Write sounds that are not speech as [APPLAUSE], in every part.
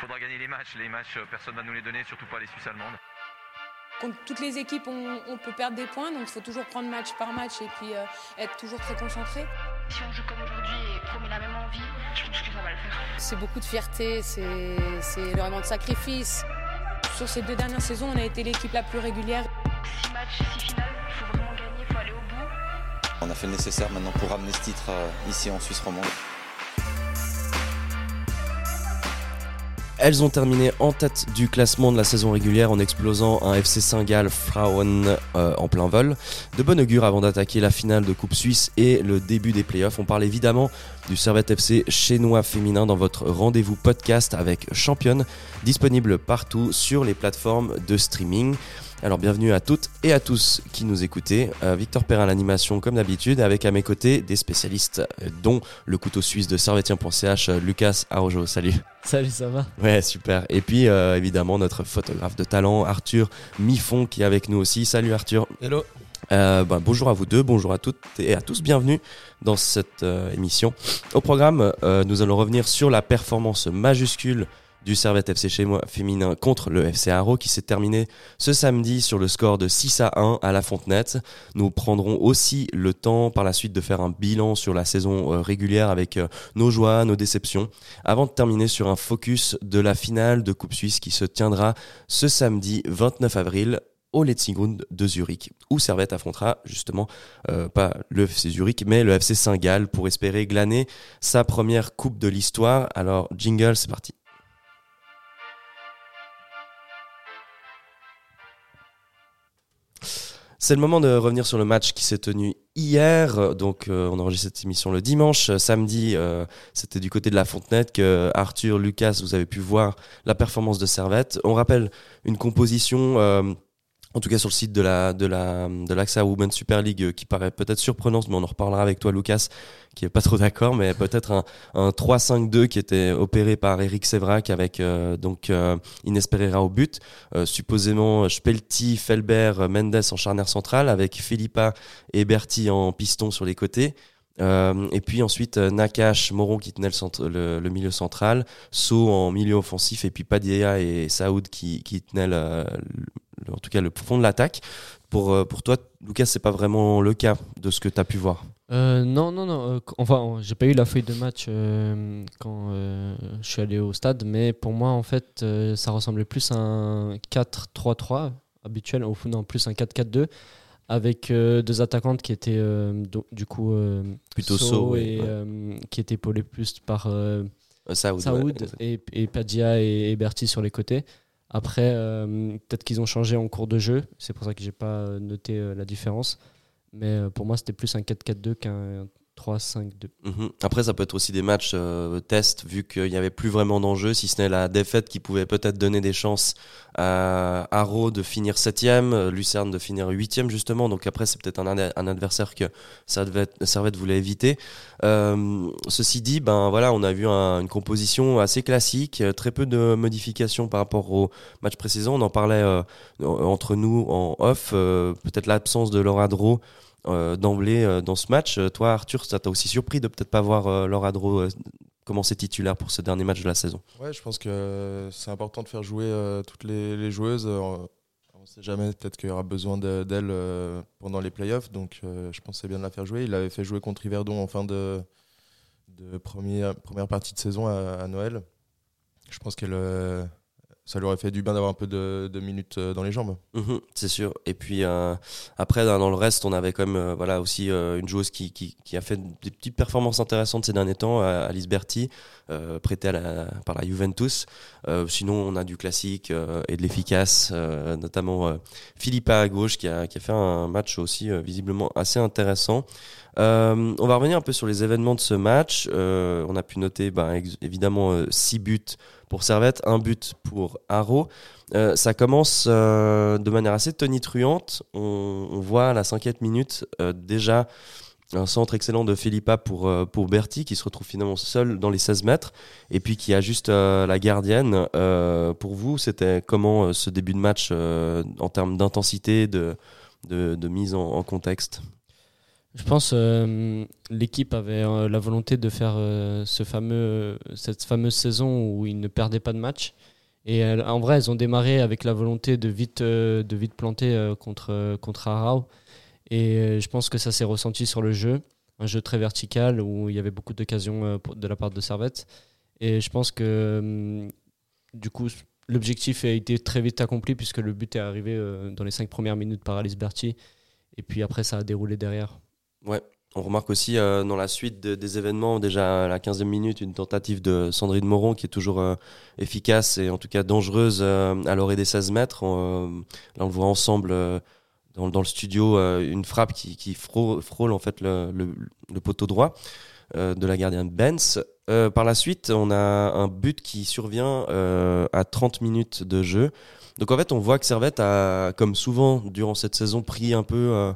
faudra gagner les matchs. Les matchs, personne ne va nous les donner, surtout pas les Suisses allemandes. Contre toutes les équipes, on, peut perdre des points, donc il faut toujours prendre match par match et puis être toujours très concentré. Si on joue comme aujourd'hui et qu'on met la même envie, je pense que ça va le faire. C'est beaucoup de fierté, c'est vraiment de sacrifice. Sur ces deux dernières saisons, on a été l'équipe la plus régulière. Six matchs, six finales, il faut vraiment gagner, il faut aller au bout. On a fait le nécessaire maintenant pour ramener ce titre ici en Suisse romande. Elles ont terminé en tête du classement de la saison régulière en explosant un FC Saint-Gall Frauen euh, en plein vol. De bon augure avant d'attaquer la finale de Coupe Suisse et le début des playoffs. On parle évidemment du Servette FC chinois féminin dans votre rendez-vous podcast avec Championne, disponible partout sur les plateformes de streaming. Alors bienvenue à toutes et à tous qui nous écoutez. Euh, Victor Perrin l'animation comme d'habitude avec à mes côtés des spécialistes euh, dont le couteau suisse de servetien.ch euh, Lucas Arojo. Salut. Salut, ça va? Ouais, super. Et puis évidemment notre photographe de talent Arthur Miffon qui est avec nous aussi. Salut Arthur. Hello. Ben, bonjour à vous deux, bonjour à toutes et à tous, bienvenue dans cette émission. Au programme, nous allons revenir sur la performance majuscule du Servette FC chez moi féminin contre le FC Haro qui s'est terminé ce samedi sur le score de 6 à 1 à la Fontenette. Nous prendrons aussi le temps par la suite de faire un bilan sur la saison euh, régulière avec euh, nos joies, nos déceptions, avant de terminer sur un focus de la finale de Coupe Suisse qui se tiendra ce samedi 29 avril au Letzigrund de Zurich, où Servette affrontera justement euh, pas le FC Zurich, mais le FC Saint-Gall pour espérer glaner sa première coupe de l'histoire. Alors jingle, c'est parti. C'est le moment de revenir sur le match qui s'est tenu hier. Donc, euh, on enregistre cette émission le dimanche. Samedi, euh, c'était du côté de la Fontenette que Arthur, Lucas, vous avez pu voir la performance de Servette. On rappelle une composition. Euh, en tout cas sur le site de la de la de l'AXA Women's Super League euh, qui paraît peut-être surprenante mais on en reparlera avec toi Lucas qui est pas trop d'accord mais peut-être un, un 3-5-2 qui était opéré par Eric Sevrac avec euh, donc euh, au but. Supposément Spelti, Felbert, Mendes en charnière centrale avec Philippa et Berti en piston sur les côtés. Et puis ensuite Nakash, Moron qui tenait le, le, milieu central, So en milieu offensif et puis Padilla et Saoud qui, qui tenaient le, en tout cas le fond de l'attaque. Pour, euh, pour toi, Lucas, c'est pas vraiment le cas de ce que tu as pu voir? Euh, Non, non, non. Euh, enfin, j'ai pas eu la feuille de match quand je suis allé au stade, mais pour moi, en fait, ça ressemblait plus à un 4-3-3 habituel, au fond, non, plus un 4-4-2 avec deux attaquantes qui étaient du coup plutôt So et qui étaient épaulées plus par Saoud, et, et Padia et, et Berti sur les côtés. Après, euh, peut-être qu'ils ont changé en cours de jeu. C'est pour ça que j'ai pas noté euh, la différence. Mais euh, pour moi, c'était plus un 4-4-2 qu'un 3-5-2. Mhm. Après, ça peut être aussi des matchs euh, test, vu qu'il n'y avait plus vraiment d'enjeu, si ce n'est la défaite qui pouvait peut-être donner des chances à Haro de finir 7ème, euh, Lucerne de finir 8ème, justement. Donc après, c'est peut-être un, adversaire que Servette voulait éviter. Euh, ceci dit, ben voilà, on a vu une composition assez classique, très peu de modifications par rapport au match précédent. On en parlait entre nous en off, peut-être l'absence de Laura euh, d'emblée euh, dans ce match. Euh, toi, Arthur, ça t'a aussi surpris de peut-être pas voir Laura Adro commencer titulaire pour ce dernier match de la saison? Ouais, je pense que c'est important de faire jouer toutes les, joueuses. on ne sait jamais, peut-être qu'il y aura besoin d'elle pendant les playoffs, donc je pensais bien de la faire jouer. Il avait fait jouer contre Yverdon en fin de, première, partie de saison à Noël. Je pense qu'elle ça lui aurait fait du bien d'avoir un peu de, minutes euh, dans les jambes. Mhm, c'est sûr. Et puis euh, après, dans le reste, on avait quand même euh, voilà, aussi une joueuse qui, a fait des petites performances intéressantes ces derniers temps, Alice Berti, prêtée par la Juventus. sinon, on a du classique et de l'efficace, notamment Philippa à gauche qui a, qui a fait un match aussi visiblement assez intéressant. on va revenir un peu sur les événements de ce match. on a pu noter ben, évidemment 6 buts pour Servette, un but pour Haro. Euh, ça commence euh, de manière assez tonitruante. On, voit à la cinquième minute euh, déjà un centre excellent de Philippa pour, pour Berti qui se retrouve finalement seul dans les 16 mètres et puis qui a juste la gardienne. pour vous, c'était comment ce début de match en termes d'intensité, de, de, mise en, contexte? Je pense euh, l'équipe avait euh, la volonté de faire euh, ce fameux, cette fameuse saison où ils ne perdaient pas de match. Et elles- en vrai, elles ont démarré avec la volonté de vite, euh, de vite planter euh, contre, contre Arau. Et euh, je pense que ça s'est ressenti sur le jeu. Un jeu très vertical où il y avait beaucoup d'occasions euh, de la part de Servette. Et je pense que hum, du coup, l'objectif a été très vite accompli puisque le but est arrivé euh, dans les cinq premières minutes par Alice Berti. Et puis après, ça a déroulé derrière. On remarque aussi euh, dans la suite de- des événements, déjà à la 15e minute, une tentative de Sandrine Moron qui est toujours euh, efficace et en tout cas dangereuse euh, à l'orée des 16 mètres. Là, on le voit ensemble dans, le studio, une frappe qui, frôle, en fait le, le- poteau droit de la gardienne Benz. Par la suite, on a un but qui survient à 30 minutes de jeu. Donc en fait, on voit que Servette a, comme souvent durant cette saison, pris un peu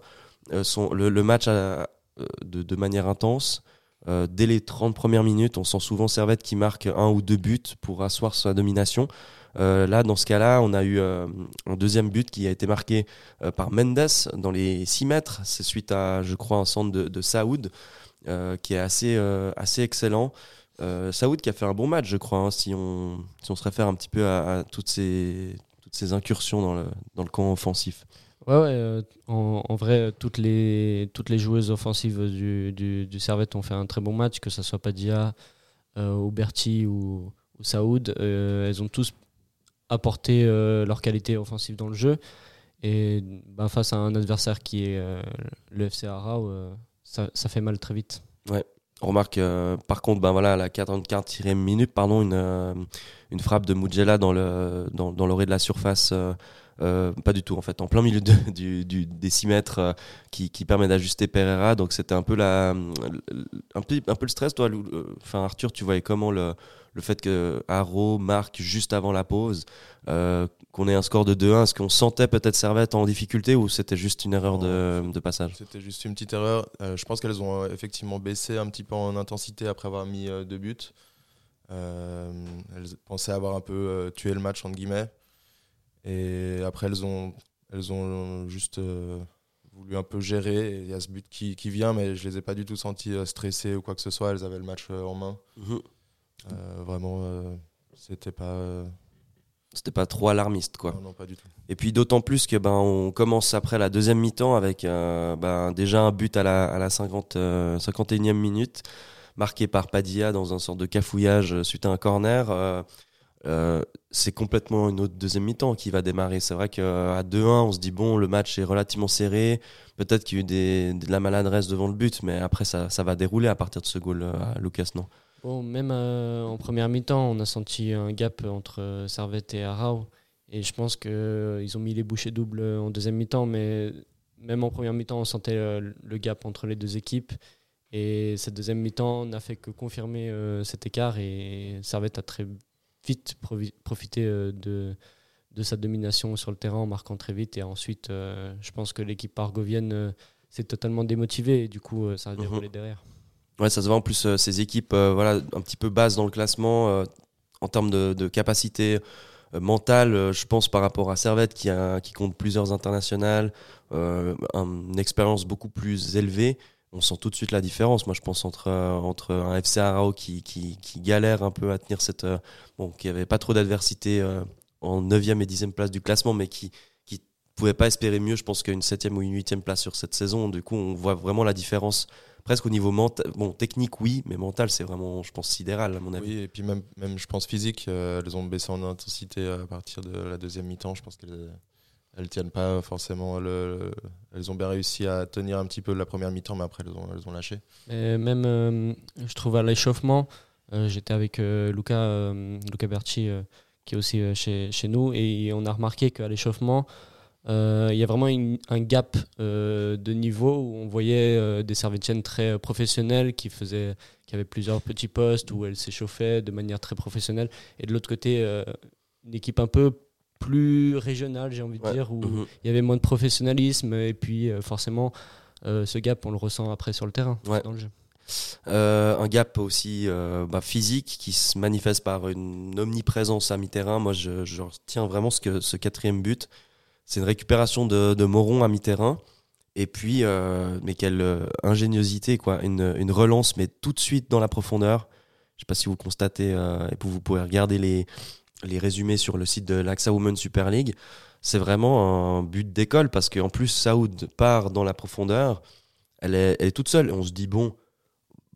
son, le, match à, euh, de, manière intense. Euh, dès les 30 premières minutes, on sent souvent Servette qui marque un ou deux buts pour asseoir sa domination. Euh, là, dans ce cas-là, on a eu euh, un deuxième but qui a été marqué euh, par Mendes dans les 6 mètres. C'est suite à, je crois, un centre de, Saoud euh, qui est assez, euh, assez excellent. Euh, Saoud qui a fait un bon match, je crois, hein, si, on, si on se réfère un petit peu à, à toutes, ces, toutes ces incursions dans le, dans le camp offensif. Ouais, ouais, euh, en, en vrai, toutes les, toutes les joueuses offensives du, du, du Servette ont fait un très bon match, que ce soit Padia, euh, ou Berti ou, ou Saoud. Euh, elles ont tous apporté euh, leur qualité offensive dans le jeu. Et ben, face à un adversaire qui est euh, le FC Arau, euh, ça, fait mal très vite. On remarque euh, par contre, ben voilà, à la 44e minute, pardon, une, euh, une frappe de Mugela dans le dans, dans de la surface. euh, euh, pas du tout en fait, en plein milieu de- [LAUGHS] du, du- des 6 mètres euh, qui, qui permet d'ajuster Pereira. Donc c'était un peu la un peu, un peu le stress toi. Euh, Enfin Arthur, tu voyais comment le, le fait que Haro marque juste avant la pause, euh, qu'on ait un score de 2-1, est-ce qu'on sentait peut-être Servette en difficulté ou c'était juste une erreur de, de passage? C'était juste une petite erreur. Je pense qu'elles ont effectivement baissé un petit peu en intensité après avoir mis deux buts. Elles pensaient avoir un peu tué le match, entre guillemets. Et après, elles ont, elles ont juste euh, voulu un peu gérer. Il y a ce but qui, qui vient, mais je les ai pas du tout senties euh, stressées ou quoi que ce soit. Elles avaient le match euh, en main. Mhm. Euh, vraiment, euh, c'était pas. euh, C'était pas trop alarmiste quoi. non, non, pas du tout. Et puis d'autant plus que ben on commence après la deuxième mi-temps avec euh, ben, déjà un but à la, à la 50, euh, 51e minute marqué par Padilla dans un sort de cafouillage euh, suite à un corner. Euh, euh, c'est complètement une autre deuxième mi-temps qui va démarrer. C'est vrai qu'à 2-1, on se dit bon, le match est relativement serré. Peut-être qu'il y a eu de la maladresse devant le but, mais après ça, va dérouler à partir de ce goal euh, à Lucas, non? Même euh, en première mi-temps, on a senti un gap entre Servette et Arau. Et je pense qu'ils ont mis les bouchées doubles en deuxième mi-temps, mais même en première mi-temps, on sentait le gap entre les deux équipes. Et cette deuxième mi-temps n'a fait que confirmer cet écart. Et Servette a très vite profité euh, de, de sa domination sur le terrain en marquant très vite. Et ensuite, euh, je pense que l'équipe argovienne euh, s'est totalement démotivée. Et du coup, euh, ça a Mhm. déroulé derrière. Ouais, ça se voit en plus ces équipes voilà un petit peu basses dans le classement en termes de, de capacité mentale. je pense par rapport à Servette qui a qui compte plusieurs internationales, un- une expérience beaucoup plus élevée. On sent tout de suite la différence. Moi, je pense entre euh, un FC Arao qui, qui galère un peu à tenir cette euh, bon qui avait pas trop d'adversité euh, en 9e et 10e place du classement, mais qui qui pouvait pas espérer mieux. Je pense qu'une 7e ou une 8e place sur cette saison. Du coup, on voit vraiment la différence presque au niveau mental. Bon, technique, oui, mais mental, c'est vraiment, je pense, sidéral, à mon avis. Oui, et puis même, même je pense physique, elles ont baissé en intensité à partir de la deuxième mi-temps. Je pense qu'elles elles tiennent pas forcément. Le, le- elles ont bien réussi à tenir un petit peu la première mi-temps, mais après elles ont, lâché. Et même, euh, je trouve à l'échauffement, euh, j'étais avec euh, Luca, Luca Berti, qui est aussi chez, nous, et on a remarqué qu'à l'échauffement, il y a vraiment un gap de niveau où on voyait des servétiennes très professionnelles qui faisaient, qui avaient plusieurs petits postes où elles s'échauffaient de manière très professionnelle, et de l'autre côté, une équipe un peu plus régionale, j'ai envie de Ouais. dire, où Mhm. il y avait moins de professionnalisme, et puis euh, forcément, euh, ce gap, on le ressent après sur le terrain, Ouais. dans le jeu. Euh, un gap aussi euh, bah, physique qui se manifeste par une omniprésence à mi-terrain. Moi, je, je retiens vraiment ce, que, ce quatrième but. C'est une récupération de, de Moron à mi-terrain. Et puis, euh, mais quelle ingéniosité, quoi. Une, une relance, mais tout de suite dans la profondeur. Je sais pas si vous constatez, et vous pouvez regarder les, les résumés sur le site de l'AXA Women Super League. C'est vraiment un but d'école parce qu'en plus, Saoud part dans la profondeur. Elle est, toute seule. Et on se dit, bon,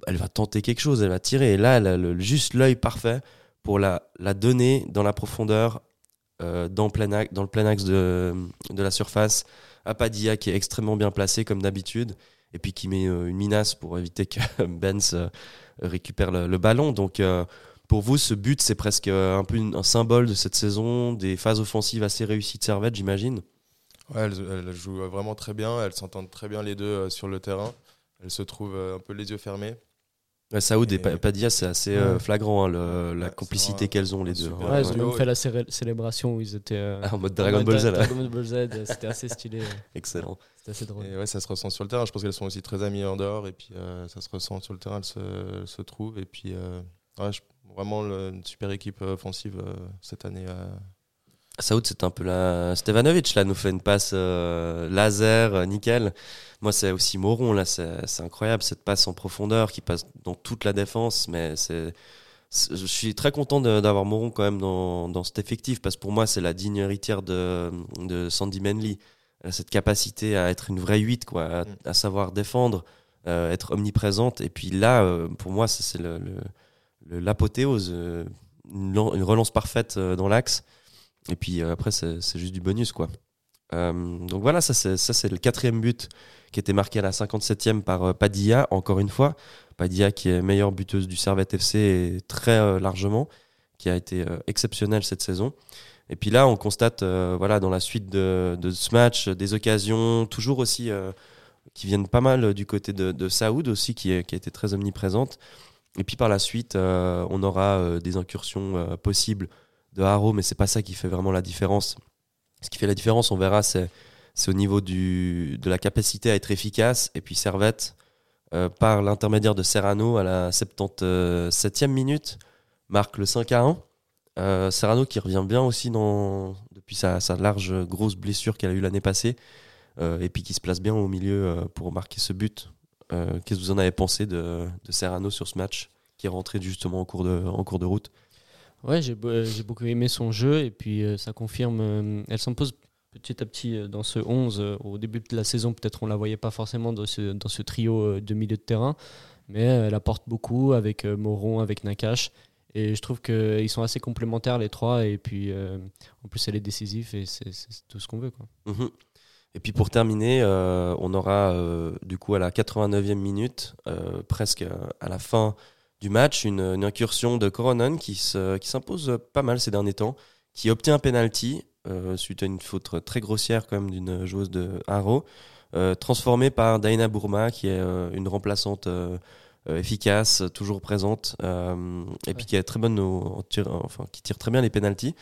elle va tenter quelque chose, elle va tirer. Et là, elle a le- juste l'œil parfait pour la, donner dans la profondeur, euh, dans, le plein axe de, la surface, à Padilla qui est extrêmement bien placé comme d'habitude, et puis qui met euh, une minace pour éviter que [LAUGHS] Benz euh, récupère le, le ballon. Donc pour vous, ce but, c'est presque euh, un peu une- un symbole de cette saison, des phases offensives assez réussies de Servette, j'imagine? Ouais, elles, elles jouent vraiment très bien, elles s'entendent très bien les deux euh, sur le terrain. Elles se trouvent euh, un peu les yeux fermés. Ouais, Saoud et, Et- Pa- Padilla, c'est assez Ouais. flagrant, hein, le- la complicité qu'elles ont les deux. super Ouais, ils ont fait la céré- célébration où ils étaient. euh, Ah, en mode en Dragon mode Ball Z. Dragon Ball Z, c'était assez [LAUGHS] stylé. excellent. C'était assez drôle. Et ouais, ça se ressent sur le terrain. Je pense qu'elles sont aussi très amies en dehors et puis euh, ça se ressent sur le terrain, elles se, elles se trouvent. Et puis euh, ouais, je- vraiment le- une super équipe euh, offensive euh, cette année. euh. Saoud, c'est un peu la Stevanovic, là, nous fait une passe euh, laser, euh, nickel. Moi, c'est aussi Moron, là, c'est incroyable, cette passe en profondeur qui passe dans toute la défense, mais c'est. Je suis très content d'avoir Moron quand même dans, dans cet effectif, parce que pour moi, c'est la digne héritière de, de Sandy Manley. Elle a cette capacité à être une vraie 8, quoi, à, Mm. à savoir défendre, euh, être omniprésente. Et puis là, pour moi, c'est le- l'apothéose, euh, une, lan- une relance parfaite euh, dans l'axe. Et puis euh, après, c'est juste du bonus, quoi. Donc voilà, ça c'est le quatrième but qui était marqué à la 57e par Padilla, encore une fois. Padilla qui est meilleure buteuse du Servette FC et très largement, qui a été euh, exceptionnelle cette saison. Et puis là, on constate, voilà, dans la suite de, ce match, des occasions toujours aussi qui viennent pas mal du côté de, Saoud aussi, qui, qui a été très omniprésente. Et puis par la suite, euh, on aura euh, des incursions euh, possibles de Haro, mais c'est pas ça qui fait vraiment la différence. Ce qui fait la différence, on verra, c'est au niveau du, de la capacité à être efficace. Et puis Servette, par l'intermédiaire de Serrano à la 77e minute, marque le 5 à 1. Euh, Serrano qui revient bien aussi dans, depuis sa, sa large grosse blessure qu'elle a eue l'année passée. et puis qui se place bien au milieu pour marquer ce but. Euh, Qu'est-ce que vous en avez pensé de, de Serrano sur ce match qui est rentré justement en cours de, en cours de route? Ouais, j'ai j'ai beaucoup aimé son jeu et puis euh, ça confirme. euh, elle s'impose petit à petit dans ce 11. euh, au début de la saison, peut-être on la voyait pas forcément dans ce, dans ce trio de milieu de terrain, mais elle apporte beaucoup avec Moron, avec Nakash. Et je trouve qu'ils sont assez complémentaires les trois. Et puis euh, en plus, elle est décisive et c'est c'est tout ce qu'on veut. Quoi. Mhm. Et puis pour terminer, euh, on aura euh, du coup à la 89e minute, euh, presque à la fin du match, une, une incursion de Coronan qui se- qui s'impose pas mal ces derniers temps, qui obtient un penalty suite à une faute très grossière quand même d'une joueuse de Haro, transformée par Daina Bourma qui est une remplaçante efficace, toujours présente, et puis qui est très bonne au, en tir- enfin qui tire très bien les penalties.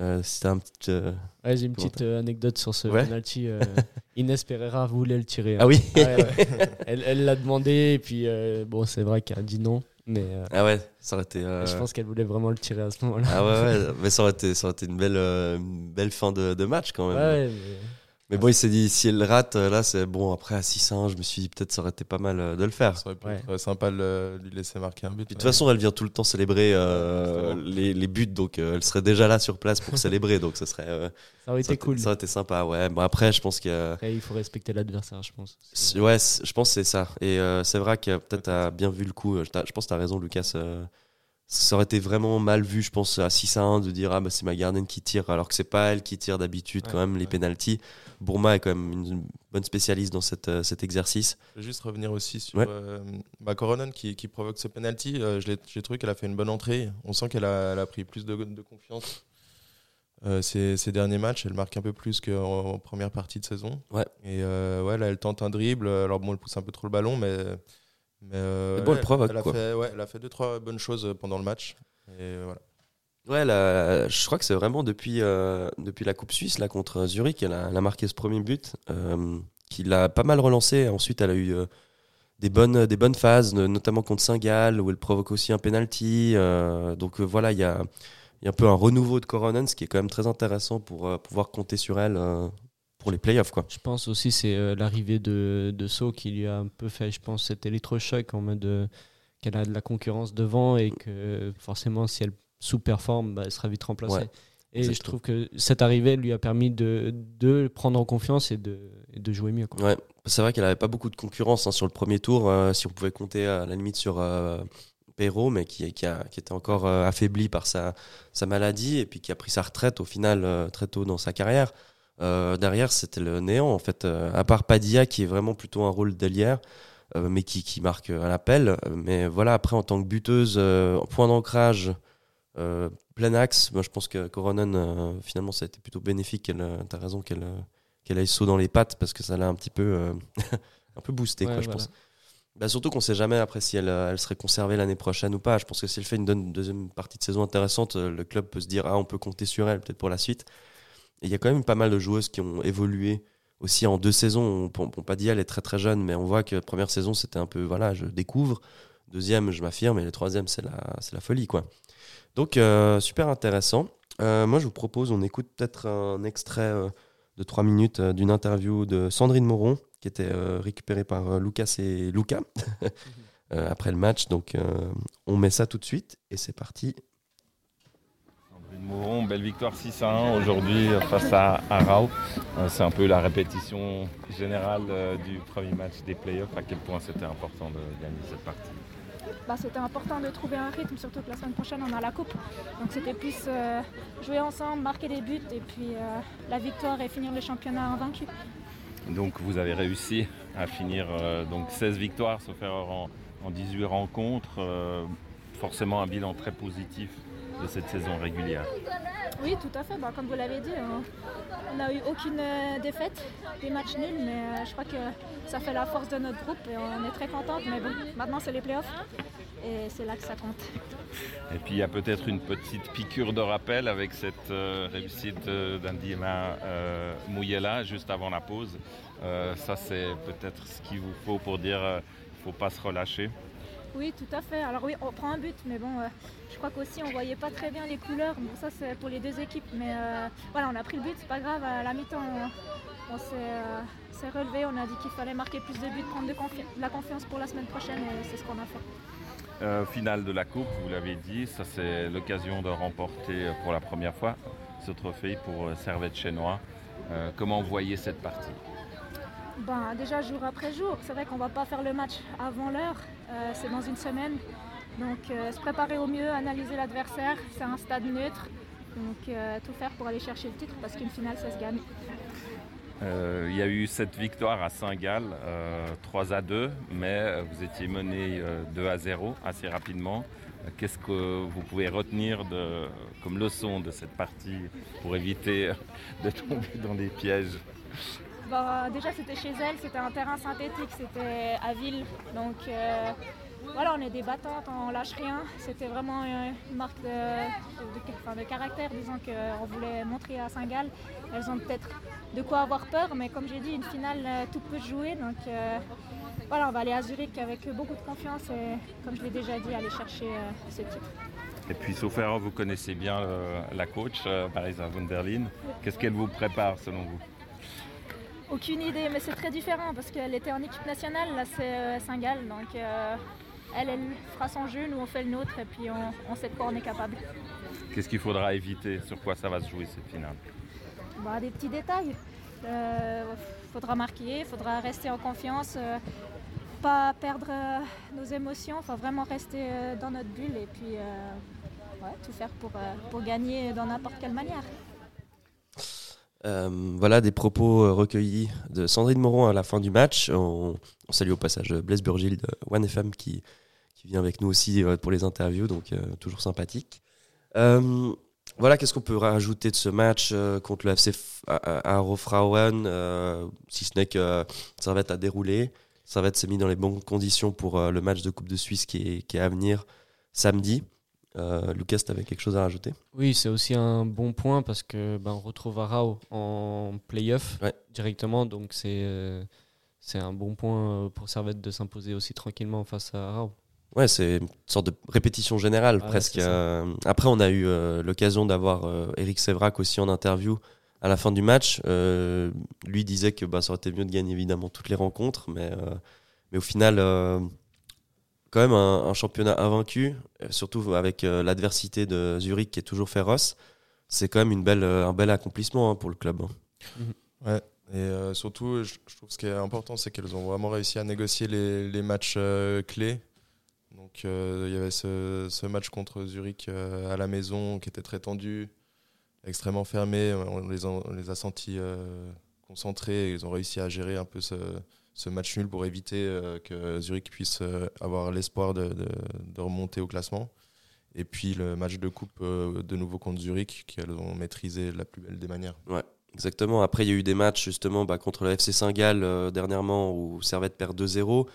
Euh, C'était un petit euh, Ouais, J'ai une petite euh, anecdote sur ce Ouais. penalty. [LAUGHS] Inès Pereira voulait le tirer. hein. ah oui ouais. [LAUGHS] elle l'a demandé et puis bon, c'est vrai qu'elle a dit non, mais ah ouais ça aurait été je pense qu'elle voulait vraiment le tirer à ce moment-là. Ah ouais, [LAUGHS] mais ça aurait été, ça aurait été une, belle, une belle fin de, de match quand même. Ouais, mais- Mais bon, il s'est dit, si elle rate, euh, là, c'est bon. Après, à 6-1, je me suis dit, peut-être ça aurait été pas mal euh, de le faire. Ça aurait pu Ouais. être sympa de lui laisser marquer un but. De toute façon, elle vient tout le temps célébrer euh, les, les buts, donc euh, elle serait déjà là sur place pour célébrer, donc ça serait, euh, ça aurait ça, été cool. ça aurait été sympa. Ouais, bon, après, je pense que. Après, il faut respecter l'adversaire, je pense. Ouais, je pense que c'est ça. Et euh, c'est vrai que peut-être t'as bien vu le coup. Je pense que t'as raison, Lucas. Ça aurait été vraiment mal vu, je pense, à 6 à 1 de dire Ah, bah, c'est ma gardienne qui tire, alors que c'est pas elle qui tire d'habitude, quand Ouais, même, les pénalties. Bourma est quand même une bonne spécialiste dans cette, euh, cet exercice. Je vais juste revenir aussi sur Ouais. euh, bah, qui, qui provoque ce penalty. Euh, J'ai trouvé qu'elle a fait une bonne entrée. On sent qu'elle a, elle a pris plus de, de confiance euh, ces, ces derniers matchs. Elle marque un peu plus qu'en en première partie de saison. Ouais. Et euh, ouais, là, elle tente un dribble. Alors bon, elle pousse un peu trop le ballon, mais. Mais euh, elle provoque, elle a quoi. Fait, ouais, elle a fait deux, trois bonnes choses pendant le match. Et voilà. Ouais, la- je crois que c'est vraiment depuis, euh, depuis la Coupe Suisse là, contre Zurich qu'elle a, elle a marqué ce premier but, euh, qui l'a pas mal relancé. Ensuite, elle a eu euh, des, bonnes, des bonnes phases, no- notamment contre Saint-Gall, où elle provoque aussi un penalty. euh, donc euh, voilà, il y a, il y a un peu un renouveau de Coronan, ce qui est quand même très intéressant pour euh, pouvoir compter sur elle euh, pour les playoffs. Quoi. Je pense aussi c'est euh, l'arrivée de, de So qui lui a un peu fait, je pense, cet électrochoc en mode euh, qu'elle a de la concurrence devant et que forcément, si elle sous-performe, bah, elle sera vite remplacée. Ouais, et je trouve que cette arrivée lui a permis de, de prendre en confiance et de, et de jouer mieux. Quoi. Ouais, c'est vrai qu'elle avait pas beaucoup de concurrence hein, sur le premier tour, euh, si on pouvait compter à la limite sur euh, Perrault, mais qui, qui, a- qui était encore euh, affaibli par sa, sa maladie et puis qui a pris sa retraite au final très tôt dans sa carrière. Euh, derrière, c'était le néant en fait, euh, à part Padilla qui est vraiment plutôt un rôle d'ailière. euh, mais qui, qui marque à l'appel. Mais voilà, après, en tant que buteuse, point d'ancrage, plein axe, moi, je pense que Coronan, finalement, ça a été plutôt bénéfique. Tu as raison qu'elle qu'elle aille saut dans les pattes parce que ça l'a un petit peu, [LAUGHS] un peu boosté, Ouais, quoi, je pense. Bah, surtout qu'on sait jamais après si elle, elle serait conservée l'année prochaine ou pas. Je pense que si elle fait une deuxième partie de saison intéressante, le club peut se dire ah on peut compter sur elle peut-être pour la suite. Et il y a quand même pas mal de joueuses qui ont évolué aussi en deux saisons. Bon, bon, pas dit elle est très très jeune, mais on voit que première saison c'était un peu voilà je découvre, deuxième je m'affirme et le troisième c'est la la folie quoi. Donc euh, super intéressant. Euh, moi je vous propose on écoute peut-être un extrait euh, de trois minutes d'une interview de Sandrine Moron qui était récupérée par Lucas et Luca [LAUGHS] euh, après le match. Donc on met ça tout de suite et c'est parti. Mouron, belle victoire 6 à 1 aujourd'hui face à Arau. Euh, C'est un peu la répétition générale euh, du premier match des playoffs. À quel point c'était important de gagner cette partie? Bah, c'était important de trouver un rythme, surtout que la semaine prochaine on a la coupe. Donc c'était plus euh, jouer ensemble, marquer des buts et puis euh, la victoire et finir le championnat invaincu. Donc vous avez réussi à finir euh, donc 16 victoires, sauf erreur en, en 18 rencontres. Euh, forcément un bilan très positif de cette saison régulière. Oui, tout à fait. Bah, comme vous l'avez dit, on- on n'a eu aucune euh, défaite, des matchs nuls, mais euh, je crois que ça fait la force de notre groupe et on est très contente. Mais bon, maintenant c'est les playoffs et c'est là que ça compte. Et puis il y a peut-être une petite piqûre de rappel avec cette euh, réussite euh, d'Andiema euh, Mouyela juste avant la pause. Euh, ça c'est peut-être ce qu'il vous faut pour dire euh, ne faut pas se relâcher. Oui, tout à fait. Alors oui, on prend un but, mais bon, euh, je crois qu'aussi on voyait pas très bien les couleurs. Bon, ça c'est pour les deux équipes, mais euh, voilà, on a pris le but, c'est pas grave. À la mi-temps, on, on s'est euh, s'est relevé, on a dit qu'il fallait marquer plus de buts, prendre de, confi- la confiance pour la semaine prochaine, et c'est ce qu'on a fait. Finale de la Coupe, vous l'avez dit, ça c'est l'occasion de remporter pour la première fois ce trophée pour Servette Chenois. Euh, comment vous voyez cette partie? Ben, déjà jour après jour, c'est vrai qu'on va pas faire le match avant l'heure, euh, c'est dans une semaine. Donc euh, se préparer au mieux, analyser l'adversaire, c'est un stade neutre. Donc euh, tout faire pour aller chercher le titre parce qu'une finale ça se gagne. Il y a eu cette victoire à Saint-Gall, euh, 3 à 2, mais vous étiez mené euh, 2 à 0 assez rapidement. Qu'est-ce que vous pouvez retenir comme leçon de cette partie pour éviter de tomber dans des pièges? Bah, déjà c'était chez elle, c'était un terrain synthétique, c'était à ville. Donc euh, voilà, on est des battantes, on lâche rien. C'était vraiment euh, une marque de, de- de- enfin, de caractère, disons qu'on voulait montrer à Saint-Gall. Elles ont peut-être de quoi avoir peur, mais comme j'ai dit, une finale, euh, tout peut se jouer. Donc euh, voilà, on va aller à Zurich avec beaucoup de confiance et comme je l'ai déjà dit, aller chercher euh, ce titre. Et puis, sauf erreur, vous connaissez bien euh, la coach, euh, Marisa Wunderlin. Qu'est-ce qu'elle vous prépare selon vous? Aucune idée, mais c'est très différent parce qu'elle était en équipe nationale, là c'est euh, Saint-Gall, donc euh, elle, elle fera son jeu, nous on fait le nôtre et puis on, on sait de quoi on est capable. Qu'est-ce qu'il faudra éviter? Sur quoi ça va se jouer cette finale? Bah, des petits détails. Euh, faudra marquer, faudra rester en confiance, pas perdre nos émotions, faut vraiment rester dans notre bulle et puis ouais, tout faire pour, pour gagner dans n'importe quelle manière. Euh, voilà des propos euh, recueillis de Sandrine Moron à la fin du match. On, salue au passage Blaise Burgil de OneFM qui, qui vient avec nous aussi euh, pour les interviews, donc toujours sympathique. Voilà, qu'est-ce qu'on peut rajouter de ce match contre le FC Arofrauen, si ce n'est que Servette a déroulé. Servette s'est mis dans les bonnes conditions pour le match de Coupe de Suisse qui est à venir samedi. Euh, Lucas, tu avais quelque chose à rajouter? Oui, c'est aussi un bon point parce que ben, on retrouve Arao en playoff Ouais. directement, donc c'est euh, c'est un bon point euh, pour Servette de s'imposer aussi tranquillement face à Arao. Ouais, c'est une sorte de répétition générale Ouais, presque. Euh, après, on a eu l'occasion d'avoir Eric Sévrac aussi en interview à la fin du match. Lui disait que bah, ça aurait été mieux de gagner évidemment toutes les rencontres, mais, mais au final, quand même un, un championnat invaincu, euh, surtout avec euh, l'adversité de Zurich qui est toujours féroce, c'est quand même une belle, euh, un bel accomplissement hein, pour le club. hein. Ouais. Et euh, surtout, je, je trouve ce qui est important, c'est qu'elles ont vraiment réussi à négocier les, les matchs euh, clés. Donc, euh, il y avait ce, ce match contre Zurich euh, à la maison qui était très tendu, extrêmement fermé. On les a, on les a sentis euh, concentrés et ils ont réussi à gérer un peu ce, ce match nul pour éviter euh, que Zurich puisse euh, avoir l'espoir de, remonter au classement. Et puis le match de coupe euh, de nouveau contre Zurich qu'elles ont maîtrisé de la plus belle des manières. Exactement. Après, il y a eu des matchs justement bah, contre le FC Saint-Gall dernièrement où Servette perd 2-0.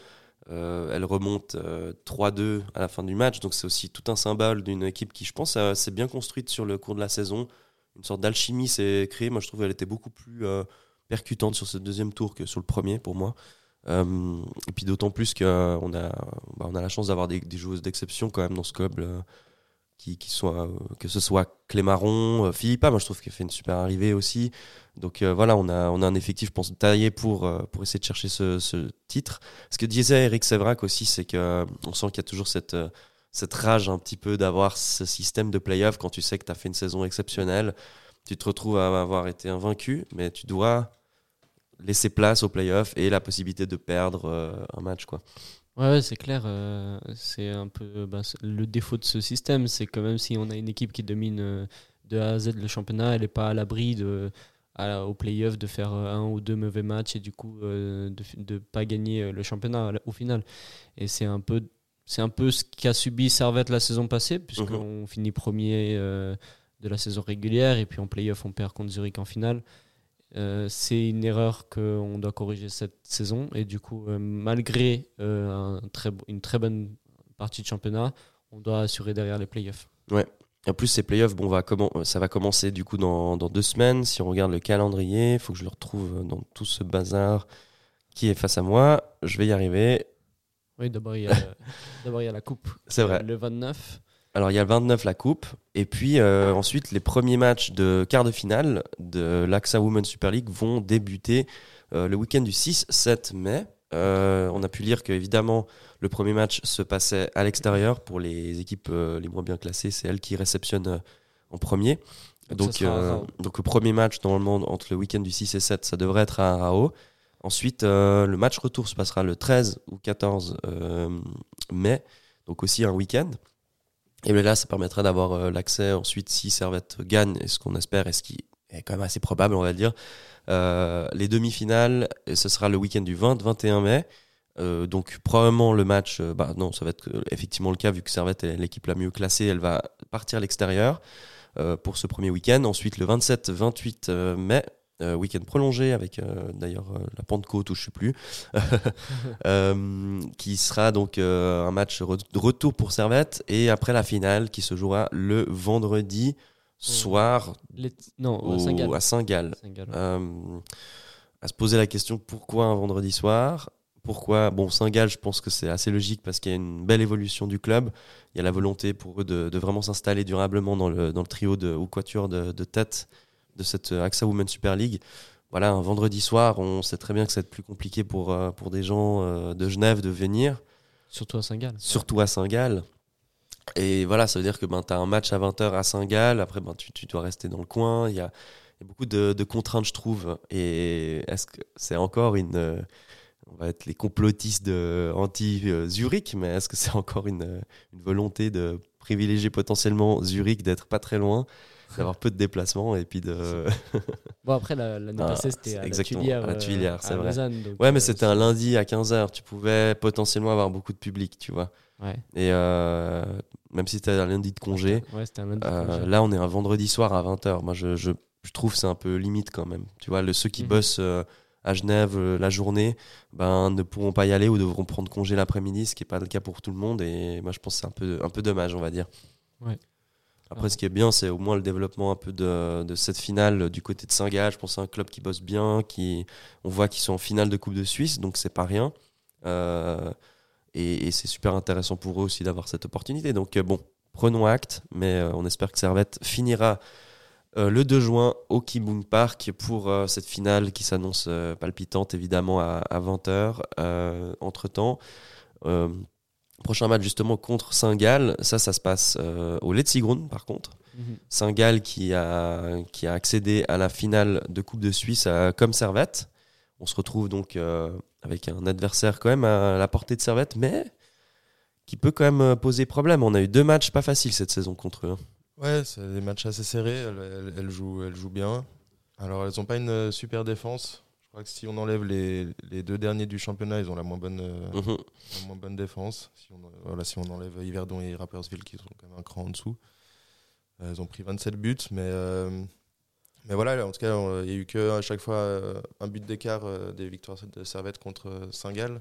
Euh, elle remonte euh, 3-2 à la fin du match. Donc c'est aussi tout un symbole d'une équipe qui, je pense, s'est bien construite sur le cours de la saison. Une sorte d'alchimie s'est créée. Moi, je trouve qu'elle était beaucoup plus percutante sur ce deuxième tour que sur le premier pour moi. Euh, et puis d'autant plus qu'on a, bah, on a la chance d'avoir des, des joueuses d'exception quand même dans ce club. euh, qui, qui soit, euh, que ce soit Clémaron, euh, Philippa, moi je trouve qu'elle fait une super arrivée aussi. Donc euh, voilà, on a, on a un effectif, je pense, taillé pour, euh, pour essayer de chercher ce, titre. Ce que disait Eric Sévrac aussi, c'est que euh, on sent qu'il y a toujours cette, euh, cette rage un petit peu d'avoir ce système de play-off quand tu sais que tu as fait une saison exceptionnelle. Tu te retrouves à avoir été invaincu, mais tu dois laisser place au play-off et la possibilité de perdre euh, un match. Quoi. Ouais, ouais, c'est clair. euh, c'est un peu bah, le défaut de ce système, c'est que même si on a une équipe qui domine euh, de A à Z le championnat, elle n'est pas à l'abri de à- au play-off de faire un ou deux mauvais matchs et du coup euh, de ne pas gagner le championnat au final. Et c'est un peu c'est un peu ce qu'a subi Servette la saison passée, puisqu'on finit premier de la saison régulière et puis en play-off on perd contre Zurich en finale. Euh, c'est une erreur qu'on doit corriger cette saison. Et du coup, euh, malgré euh, un très, bo- une très bonne partie de championnat, on doit assurer derrière les playoffs. En plus, ces playoffs, bon, va ça va commencer du coup dans, dans deux semaines. Si on regarde le calendrier, il faut que je le retrouve dans tout ce bazar qui est face à moi. Je vais y arriver. Oui, d'abord il y a, [LAUGHS] d'abord, il y a la coupe. C'est vrai. Le 29. Alors, il y a le 29, la coupe. Et puis, euh, ensuite, les premiers matchs de quart de finale de l'AXA Women's Super League vont débuter euh, le week-end du 6-7 mai. Euh, on a pu lire que, évidemment, le premier match se passait à l'extérieur. Pour les équipes les moins bien classées, c'est elles qui réceptionnent en premier. Donc, Donc, le premier match, normalement, entre le week-end du 6 et 7, ça devrait être à Rao. Ensuite, le match retour se passera le 13 ou 14 euh, mai, donc aussi un week-end. Et là, ça permettrait d'avoir euh, l'accès ensuite, si Servette gagne, et ce qu'on espère, et ce qui est quand même assez probable, on va dire, euh, les demi-finales, ce sera le week-end du 20-21 mai. Euh, donc probablement le match, euh, bah non, ça va être euh, effectivement le cas vu que Servette est l'équipe la mieux classée, elle va partir à l'extérieur pour ce premier week-end. Ensuite le 27-28 euh, mai, euh, week-end prolongé avec euh, d'ailleurs euh, la Pentecôte ou je sais plus, [LAUGHS] qui sera donc un match re- de retour pour Servette et après la finale qui se jouera le vendredi soir Les- Non, au- à Saint-Gall. à Saint-Gall. Saint-Gall, ouais. À se poser la question pourquoi un vendredi soir? Pourquoi? Bon Saint-Gall je pense que c'est assez logique parce qu'il y a une belle évolution du club il y a la volonté pour eux de, de vraiment s'installer durablement dans le, dans le trio de, ou quatuor de, de tête de cette euh, AXA Women Super League voilà un vendredi soir on sait très bien que ça va être plus compliqué pour, euh, pour des gens euh, de Genève de venir Surtout à Saint-Gall. surtout à Saint-Gall. Et voilà, ça veut dire que ben, tu as un match à 20h à Saint-Gall, après ben, tu, tu dois rester dans le coin, il y a, il y a beaucoup de, de contraintes, je trouve. Et est-ce que c'est encore une. On va être les complotistes anti-Zurich, mais est-ce que c'est encore une, une volonté de privilégier potentiellement Zurich, d'être pas très loin, [LAUGHS] d'avoir peu de déplacements et puis de. Bon, après, la- l'année Ah, passée, c'était à la Tuilière. à la euh, Tuilière, à c'est vrai. Lausanne, donc, Ouais, mais euh, c'était un lundi à 15h, tu pouvais potentiellement avoir beaucoup de public, tu vois. Ouais. Et euh, même si c'était un lundi de congé, Ouais, c'était un lundi de euh, congé. là on est un vendredi soir à 20h. Moi je, je, je trouve que c'est un peu limite quand même. Tu vois, le, ceux qui Mhm. bossent euh, à Genève euh, la journée ben, ne pourront pas y aller ou devront prendre congé l'après-midi, ce qui n'est pas le cas pour tout le monde. Et moi je pense que c'est un peu, un peu dommage, on va dire. Ouais. Après, ce qui est bien, c'est au moins le développement un peu de, cette finale du côté de Saint-Gall. Je pense c'est un club qui bosse bien, qui, on voit qu'ils sont en finale de Coupe de Suisse, donc c'est pas rien. Euh, et c'est super intéressant pour eux aussi d'avoir cette opportunité. Donc euh, bon, prenons acte, mais euh, on espère que Servette finira le 2 juin au Kibung Park pour cette finale qui s'annonce palpitante évidemment à, 20h. entre temps, prochain match justement contre Saint-Gall, ça, ça se passe au Letzigrund par contre. Mhm. Saint-Gall qui a, qui a accédé à la finale de Coupe de Suisse comme Servette. On se retrouve donc avec un adversaire quand même à la portée de Servette, mais qui peut quand même poser problème. On a eu deux matchs pas faciles cette saison contre eux. hein. Ouais, c'est des matchs assez serrés. Elles, jouent, elles jouent bien. Alors, elles n'ont pas une euh, super défense. Je crois que si on enlève les, les deux derniers du championnat, ils ont la moins bonne, euh, Mhm. la moins bonne défense. Si on, voilà, si on enlève Yverdon et Rappersville, qui sont quand même un cran en dessous. Euh, elles ont pris 27 buts, mais, euh, mais voilà, en tout cas, il n'y a eu que à chaque fois un but d'écart des victoires de Servette contre Saint-Gall.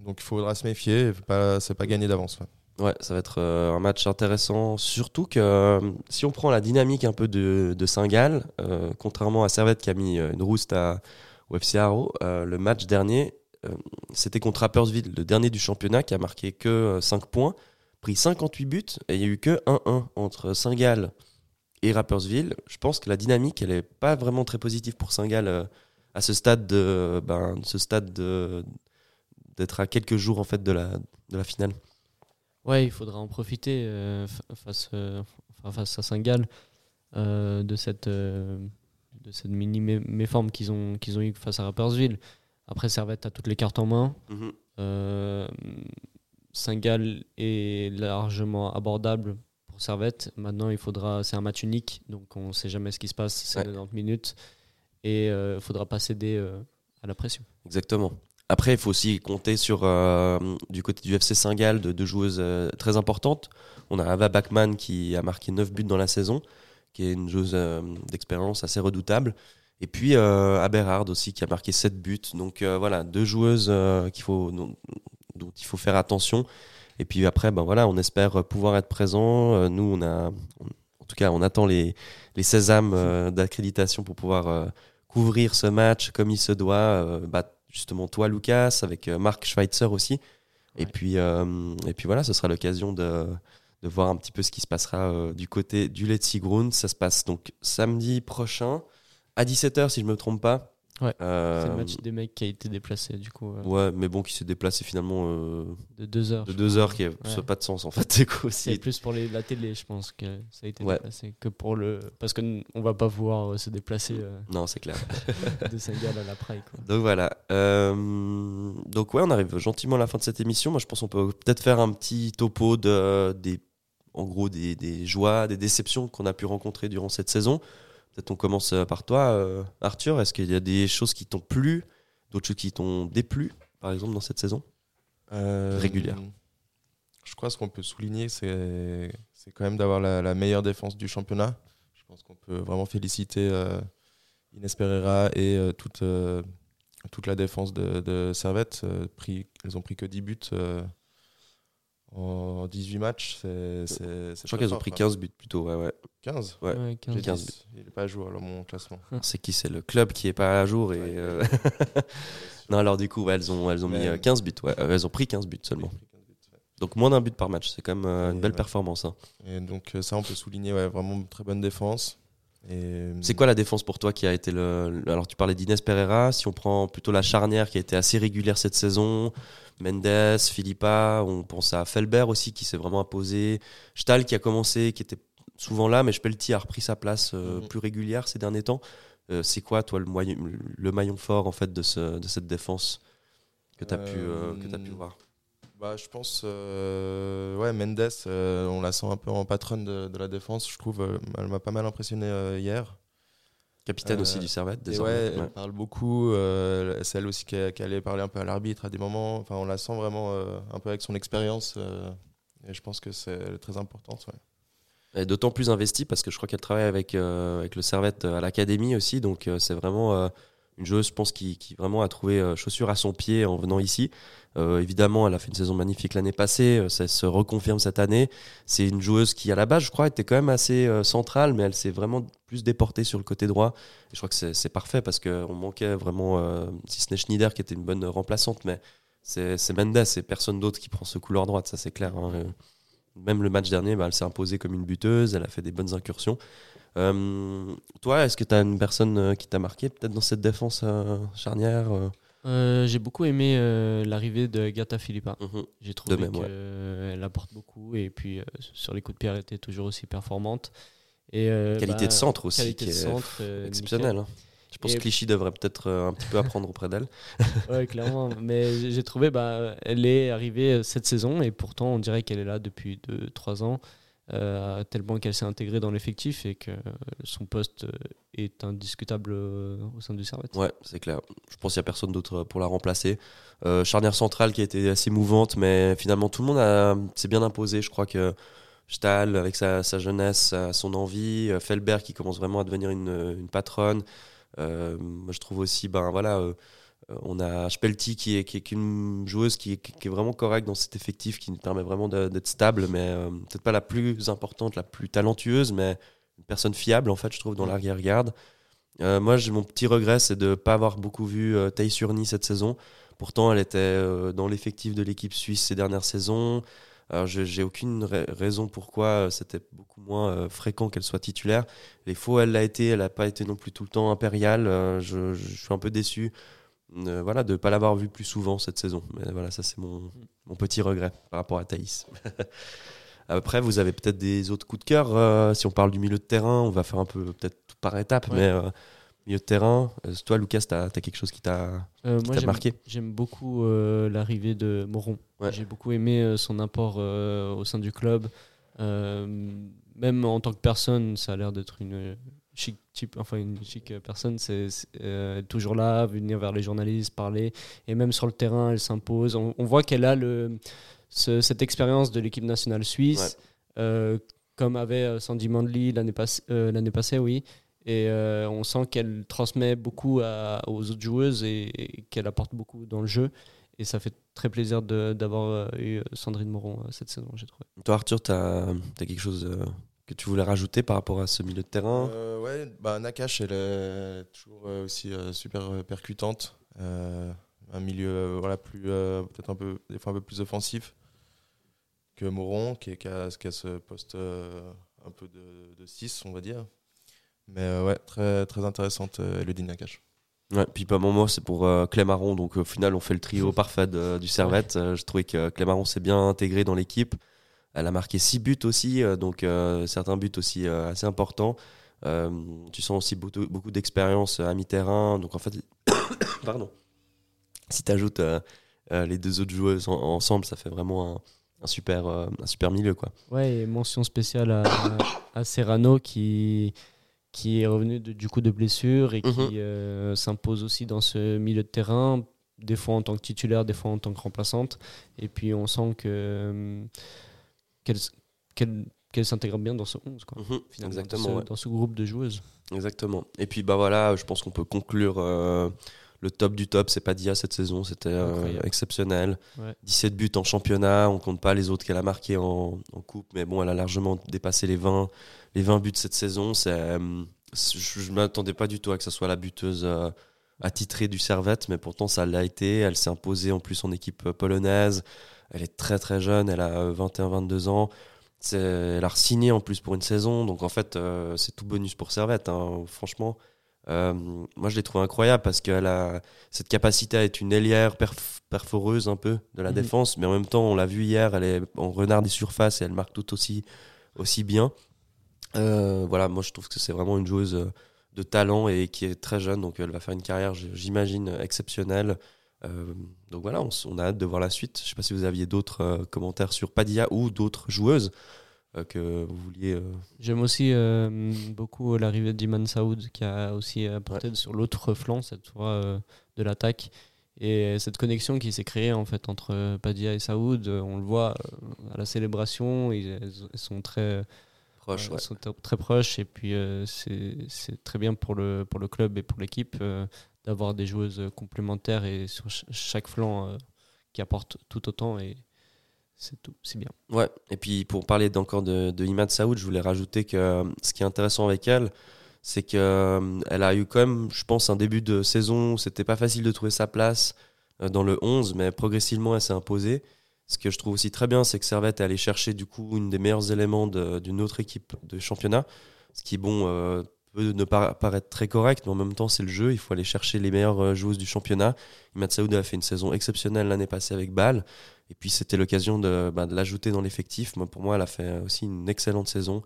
Donc il faudra se méfier. C'est pas, pas gagné d'avance. ouais. Ouais, ça va être euh, un match intéressant. Surtout que euh, si on prend la dynamique un peu de, de Saint-Gall, euh, contrairement à Servette qui a mis une rouste à, au FC le match dernier, c'était contre Rappersville, le dernier du championnat, qui a marqué que euh, 5 points, pris 58 buts, et il y a eu que 1-1 entre Saint-Gall et Rappersville. Je pense que la dynamique, elle est pas vraiment très positive pour Saint-Gall à ce stade de, ben, ce stade de- d'être à quelques jours en fait de la, de la finale. Ouais, il faudra en profiter euh, fa- face, euh, face à Saint-Gall euh, de cette, de cette mini mé- méforme qu'ils ont, qu'ils ont eu face à Rappersville. Après, Servette a toutes les cartes en main. Mhm. Saint-Gall est largement abordable pour Servette. Maintenant, il faudra, c'est un match unique, donc on ne sait jamais ce qui se passe. C'est Ouais. 90 minutes et il ne faudra pas céder à la pression. Exactement. Après, il faut aussi compter sur, euh, du côté du FC Saint-Gall, de deux joueuses euh, très importantes. On a Ava Bachmann qui a marqué 9 buts dans la saison, qui est une joueuse euh, d'expérience assez redoutable. Et puis euh, Aberhard aussi qui a marqué 7 buts. Donc voilà, deux joueuses qu'il faut, dont, dont il faut faire attention. Et puis après, ben voilà, on espère pouvoir être présent. Nous, on a, en tout cas, on attend les, les sésames d'accréditation pour pouvoir couvrir ce match comme il se doit. Bah, justement, toi, Lucas, avec euh, Marc Schweitzer aussi. Et, Ouais. puis, euh, et puis voilà, ce sera l'occasion de, de voir un petit peu ce qui se passera euh, du côté du Letzigrund. Ça se passe donc samedi prochain à 17h, si je me trompe pas. Ouais, Euh, C'est le match des mecs qui a été déplacé, du coup, euh, Ouais, mais bon, qui s'est déplacé finalement euh, de deux heures. de deux crois. heures, qui n'a Ouais. pas de sens en fait. [LAUGHS] C'est plus pour les, la télé, je pense que ça a été Ouais. déplacé que pour le. Parce qu'on ne va pas pouvoir se déplacer Non, c'est clair. [LAUGHS] de Saint-Gall à la Praille. Quoi. Donc voilà. Donc ouais, on arrive gentiment à la fin de cette émission. Moi, je pense qu'on peut peut-être faire un petit topo de des, en gros des, des joies, des déceptions qu'on a pu rencontrer durant cette saison. Peut-être on commence euh, par toi, euh, Arthur. Est-ce qu'il y a des choses qui t'ont plu, d'autres choses qui t'ont déplu, par exemple dans cette saison Euh, Régulière. Je crois ce qu'on peut souligner, c'est c'est quand même d'avoir la, la meilleure défense du championnat. Je pense qu'on peut vraiment féliciter euh, Inès Pereira et toute, toute la défense de, de Servette. Pris, elles ont pris que 10 buts en 18 matchs. C'est, Je crois qu'elles ont pris quoi. 15 buts plutôt. Ouais, ouais. 15 Ouais. Ouais, J'ai 15. 15 dit, Il n'est pas à jour alors mon classement. C'est qui C'est le club qui est pas à jour et. Ouais. euh, [LAUGHS] non, alors du coup, ouais, elles ont elles ont mis Mais- euh, 15 buts. Ouais, Euh, elles ont pris 15 buts seulement. Pris 15 buts, ouais. Donc moins d'un but par match. C'est quand même euh, une belle ouais. performance. hein. Et donc ça, on peut souligner ouais, vraiment une très bonne défense. Et, C'est quoi la défense pour toi qui a été le. le- Alors, tu parlais d'Inès Pereira. Si on prend plutôt la charnière qui a été assez régulière cette saison, Mendes, Philippa, on pense à Felbert aussi qui s'est vraiment imposé. Stahl qui a commencé, qui était souvent là, mais Spelti a repris sa place euh, Mhm. plus régulière ces derniers temps. Euh, c'est quoi, toi, le, moyen- le maillon fort en fait de, ce, de cette défense que tu as, pu, euh, que pu voir? Bah, je pense, ouais, Mendes, on la sent un peu en patronne de, de la défense. Je trouve, elle m'a pas mal impressionné hier. Capitaine euh, aussi du Servette, Et désormais. ouais, elle parle beaucoup. euh, c'est elle aussi qui, qui allait parler un peu à l'arbitre à des moments. Enfin, on la sent vraiment euh, un peu avec son expérience. euh, et je pense que c'est très importante. ouais. Elle est d'autant plus investie parce que je crois qu'elle travaille avec, euh, avec le Servette à l'académie aussi. Donc euh, c'est vraiment euh, une joueuse, je pense, qui, vraiment a trouvé euh, chaussure à son pied en venant ici. Euh, évidemment, elle a fait une saison magnifique l'année passée. euh, ça se reconfirme cette année. C'est une joueuse qui, à la base, je crois, était quand même assez euh, centrale, mais elle s'est vraiment plus déportée sur le côté droit. Je crois que c'est parfait parce qu'on manquait vraiment, si ce n'est Schneider qui était une bonne remplaçante, mais c'est c'est Mendes et personne d'autre qui prend ce couloir droite, ça c'est clair. hein. Même le match dernier, bah, elle s'est imposée comme une buteuse, elle a fait des bonnes incursions. Euh, toi, est-ce que tu as une personne euh, qui t'a marqué peut-être dans cette défense euh, charnière euh? J'ai beaucoup aimé euh, l'arrivée de Gata Philippa. Mhm. J'ai trouvé ouais. qu'elle apporte beaucoup et puis sur les coups de pierre, elle était toujours aussi performante. Et, Qualité bah, de centre aussi, qualité qui de est centre, exceptionnelle. hein. Je pense Et- que Clichy devrait peut-être euh, un petit peu apprendre auprès d'elle. [LAUGHS] Ouais, clairement. Mais j'ai trouvé, bah, elle est arrivée euh, cette saison et pourtant on dirait qu'elle est là depuis 2-3 ans, euh, à tel point qu'elle s'est intégrée dans l'effectif et que son poste est indiscutable au sein du Servette. Ouais, c'est clair. Je pense qu'il n'y a personne d'autre pour la remplacer. Euh, charnière centrale qui a été assez mouvante, mais finalement tout le monde a- s'est bien imposé. Je crois que Stahl, avec sa, sa jeunesse, son envie, euh, Felber qui commence vraiment à devenir une, une patronne. Euh, moi, je trouve aussi, ben voilà, euh, euh, on a Spelti qui est, qui est une joueuse qui est, qui est vraiment correcte dans cet effectif, qui nous permet vraiment d'être stable, mais peut-être pas la plus importante, la plus talentueuse, mais une personne fiable en fait, je trouve, dans l'arrière-garde. Euh, moi, j'ai mon petit regret, c'est de ne pas avoir beaucoup vu euh, Taï Surny cette saison. Pourtant, elle était euh, dans l'effectif de l'équipe suisse ces dernières saisons. Alors, j'ai aucune ra- raison pourquoi euh, c'était beaucoup moins euh, fréquent qu'elle soit titulaire. Les faux, elle l'a été, elle n'a pas été non plus tout le temps impériale. Euh, je, je suis un peu déçu euh, voilà, de ne pas l'avoir vue plus souvent cette saison. Mais voilà, ça, c'est mon, mon petit regret par rapport à Thaïs. [LAUGHS] Après, vous avez peut-être des autres coups de cœur. euh, si on parle du milieu de terrain, on va faire un peu peut-être par étapes, Ouais. mais euh, milieu de terrain, euh, toi, Lucas, tu as, quelque chose qui t'a Euh, marqué? J'aime beaucoup euh, l'arrivée de Moron. Ouais. J'ai beaucoup aimé son apport euh, au sein du club. Même en tant que personne, ça a l'air d'être une chic type, enfin une chic personne. C'est toujours là, venir vers les journalistes, parler. Et même sur le terrain, elle s'impose. On, on voit qu'elle a le, ce- cette expérience de l'équipe nationale suisse, comme avait Sandy Mandley l'année l'année passée, oui. Et euh, on sent qu'elle transmet beaucoup à- aux autres joueuses et, et qu'elle apporte beaucoup dans le jeu. Et ça fait très plaisir d'avoir euh, eu Sandrine Moron euh, cette saison, j'ai trouvé. Toi, Arthur, tu as, quelque chose euh, que tu voulais rajouter par rapport à ce milieu de terrain? Euh, ouais, bah, Nakash, elle est toujours euh, aussi euh, super euh, percutante. Euh, un milieu euh, voilà, plus, euh, peut-être un peu, des fois un peu plus offensif que Moron, qui, est- qui a, qui a ce poste euh, un peu de 6, on va dire. Mais euh, ouais, très, très intéressante, euh, Elodie Nakash. Ouais, puis pas mon mot, c'est pour euh, Clémaron. Donc au final, on fait le trio [LAUGHS] parfait de- du Servette. Euh, je trouvais que Clémaron s'est bien intégré dans l'équipe. Elle a marqué 6 buts aussi, euh, donc euh, certains buts aussi euh, assez importants. Euh, tu sens aussi beaucoup, beaucoup d'expérience à mi-terrain. Donc en fait, [COUGHS] pardon. Si tu ajoutes les deux autres joueuses en- ensemble, ça fait vraiment un, un super, euh, un super milieu. Quoi. Ouais, et mention spéciale à, [COUGHS] à Serrano qui, qui est revenu de- du coup de blessure et qui Mhm. euh, s'impose aussi dans ce milieu de terrain, des fois en tant que titulaire, des fois en tant que remplaçante. Et puis on sent que euh, qu'elle qu'elle- qu'elle s'intègre bien dans ce 11, quoi, Mhm, finalement, exactement, dans ce, ouais. dans ce groupe de joueuses. Exactement. Et puis bah voilà, je pense qu'on peut conclure euh, le top du top. C'est pas Dia cette saison, c'était euh, exceptionnel. Ouais. 17 buts en championnat, on compte pas les autres qu'elle a marqués en, en coupe, mais bon, elle a largement dépassé les 20, les 20 buts cette saison. Euh, je, je m'attendais pas du tout à que ce soit la buteuse euh, attitrée du Servette, mais pourtant ça l'a été. Elle s'est imposée en plus en équipe polonaise. Elle est très très jeune, elle a 21-22 ans. Elle a signé en plus pour une saison, donc en fait c'est tout bonus pour Servette, hein, franchement. Euh, moi je l'ai trouvé incroyable parce qu'elle a cette capacité à être une ailière perf- perforeuse un peu de la Mhm. défense, mais en même temps on l'a vu hier, elle est en renard des surfaces et elle marque tout aussi, aussi bien. Euh, voilà, moi je trouve que c'est vraiment une joueuse euh, de talent et qui est très jeune, donc elle va faire une carrière, j'imagine, exceptionnelle. Euh, donc voilà, on, a hâte de voir la suite. Je sais pas si vous aviez d'autres commentaires sur Padilla ou d'autres joueuses que vous vouliez. euh, J'aime aussi euh, beaucoup l'arrivée d'Iman Saoud qui a aussi apporté sur l'autre flanc cette fois euh, de l'attaque. Et cette connexion qui s'est créée en fait entre Padia et Saoud, euh, on le voit euh, à la célébration, ils, sont très proches. euh, ouais. sont t- très proches et puis euh, c'est très bien pour le, pour le club et pour l'équipe euh, d'avoir des joueuses complémentaires et sur ch- chaque flanc euh, qui apportent tout autant et c'est tout, c'est bien. Ouais, et puis pour parler encore de, de Imad Saoud, je voulais rajouter que euh, ce qui est intéressant avec elle, c'est qu'elle a eu quand même, je pense, un début de saison où c'était pas facile de trouver sa place euh, dans le 11, mais progressivement elle s'est imposée. Ce que je trouve aussi très bien, c'est que Servette est allé chercher du coup une des meilleurs éléments d'une autre équipe de championnat. Ce qui, bon, euh, peut ne pas paraître très correct, mais en même temps, c'est le jeu. Il faut aller chercher les meilleures euh, joueuses du championnat. Imad Saoud a fait une saison exceptionnelle l'année passée avec Bâle. Et puis, c'était l'occasion de, bah, l'ajouter dans l'effectif. Pour moi, elle a fait aussi une excellente saison.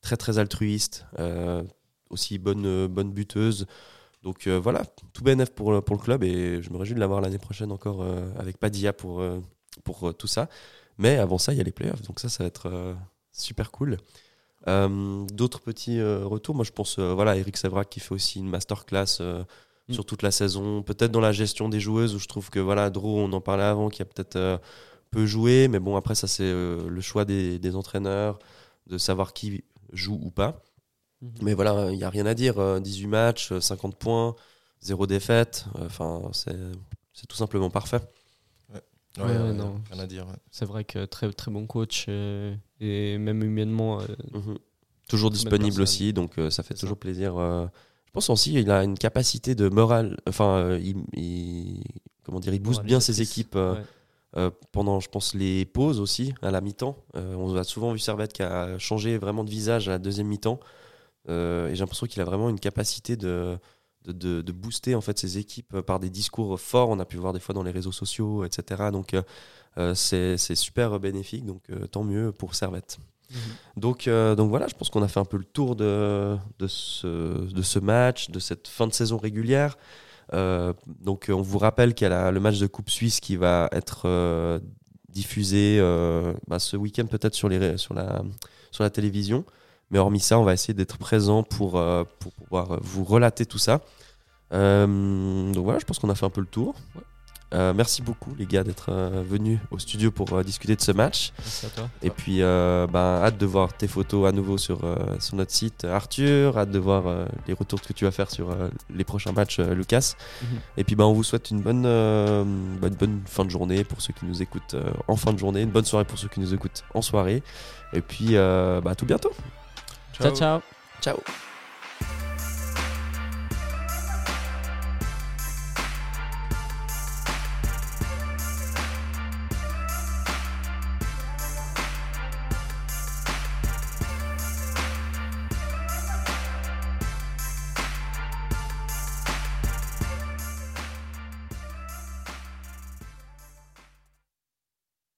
Très, très altruiste. euh, aussi bonne, bonne buteuse. Donc euh, voilà, tout bénef pour, le club. Et je me réjouis de l'avoir l'année prochaine encore euh, avec Padilla pour, pour tout ça. Mais avant ça, il y a les playoffs. Donc ça, ça va être super cool. D'autres petits retours, moi je pense, voilà, Eric Sevrac qui fait aussi une masterclass Mm. sur toute la saison, peut-être dans la gestion des joueuses où je trouve que voilà, Dro, on en parlait avant, qui a peut-être euh, peu joué, mais bon, après ça c'est euh, le choix des, des entraîneurs de savoir qui joue ou pas. Mhm. Mais voilà, il n'y a rien à dire, euh, 18 matchs, euh, 50 points, zéro défaite, enfin c'est c'est tout simplement parfait. Ouais, Ouais, ouais, ouais, non. rien à dire. ouais. C'est vrai que très, très bon coach euh, et même humainement. euh, Mhm. Toujours disponible aussi, donc euh, ça fait toujours plaisir. Je pense aussi il a une capacité de morale, enfin, euh, il, il- comment dire, il booste bien ses équipes euh, euh, pendant, je pense, les pauses aussi, à la mi-temps. Euh, on a souvent vu Servette qui a changé vraiment de visage à la deuxième mi-temps, Euh, et j'ai l'impression qu'il a vraiment une capacité de, de, de- de booster en fait ses équipes par des discours forts. On a pu voir des fois dans les réseaux sociaux, etc. Donc c'est super bénéfique, donc tant mieux pour Servette. Donc, euh, donc voilà, je pense qu'on a fait un peu le tour de, ce, match, de cette fin de saison régulière. Euh, donc on vous rappelle qu'il y a le match de Coupe Suisse qui va être euh, diffusé bah, ce week-end peut-être sur, la, télévision. Mais hormis ça, on va essayer d'être présent pour, pouvoir vous relater tout ça. Donc voilà, je pense qu'on a fait un peu le tour. Euh, merci beaucoup les gars d'être euh, venus au studio pour euh, discuter de ce match. Merci à toi. Et puis, euh, ben, hâte de voir tes photos à nouveau sur, euh, sur notre site, Arthur. Hâte de voir euh, les retours que tu vas faire sur euh, les prochains matchs, euh, Lucas. Mhm. Et puis, ben, on vous souhaite une bonne, euh, bonne, bonne fin de journée pour ceux qui nous écoutent euh, en fin de journée, une bonne soirée pour ceux qui nous écoutent en soirée. Et puis, euh, bah, à tout bientôt. ciao. ciao. Ciao.